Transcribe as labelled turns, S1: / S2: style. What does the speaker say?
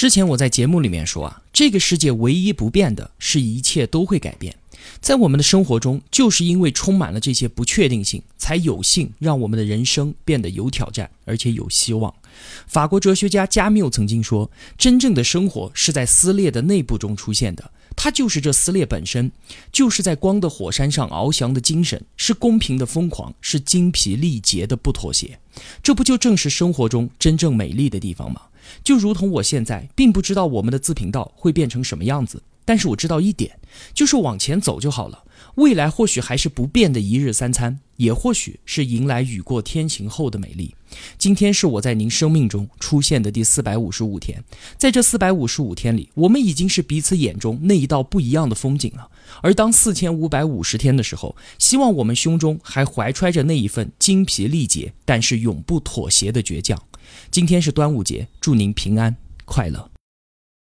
S1: 之前我在节目里面说啊，这个世界唯一不变的是一切都会改变。在我们的生活中，就是因为充满了这些不确定性，才有幸让我们的人生变得有挑战，而且有希望。法国哲学家加缪曾经说：“真正的生活是在撕裂的内部中出现的，它就是这撕裂本身，就是在光的火山上翱翔的精神，是公平的疯狂，是精疲力竭的不妥协。这不就正是生活中真正美丽的地方吗？”就如同我现在并不知道我们的自频道会变成什么样子，但是我知道一点，就是往前走就好了。未来或许还是不变的一日三餐，也或许是迎来雨过天晴后的美丽。今天是我在您生命中出现的第四百五十五天，在这四百五十五天里，我们已经是彼此眼中那一道不一样的风景了。而当四千五百五十天的时候，希望我们胸中还怀揣着那一份精疲力竭但是永不妥协的倔强。今天是端午节，祝您平安快乐。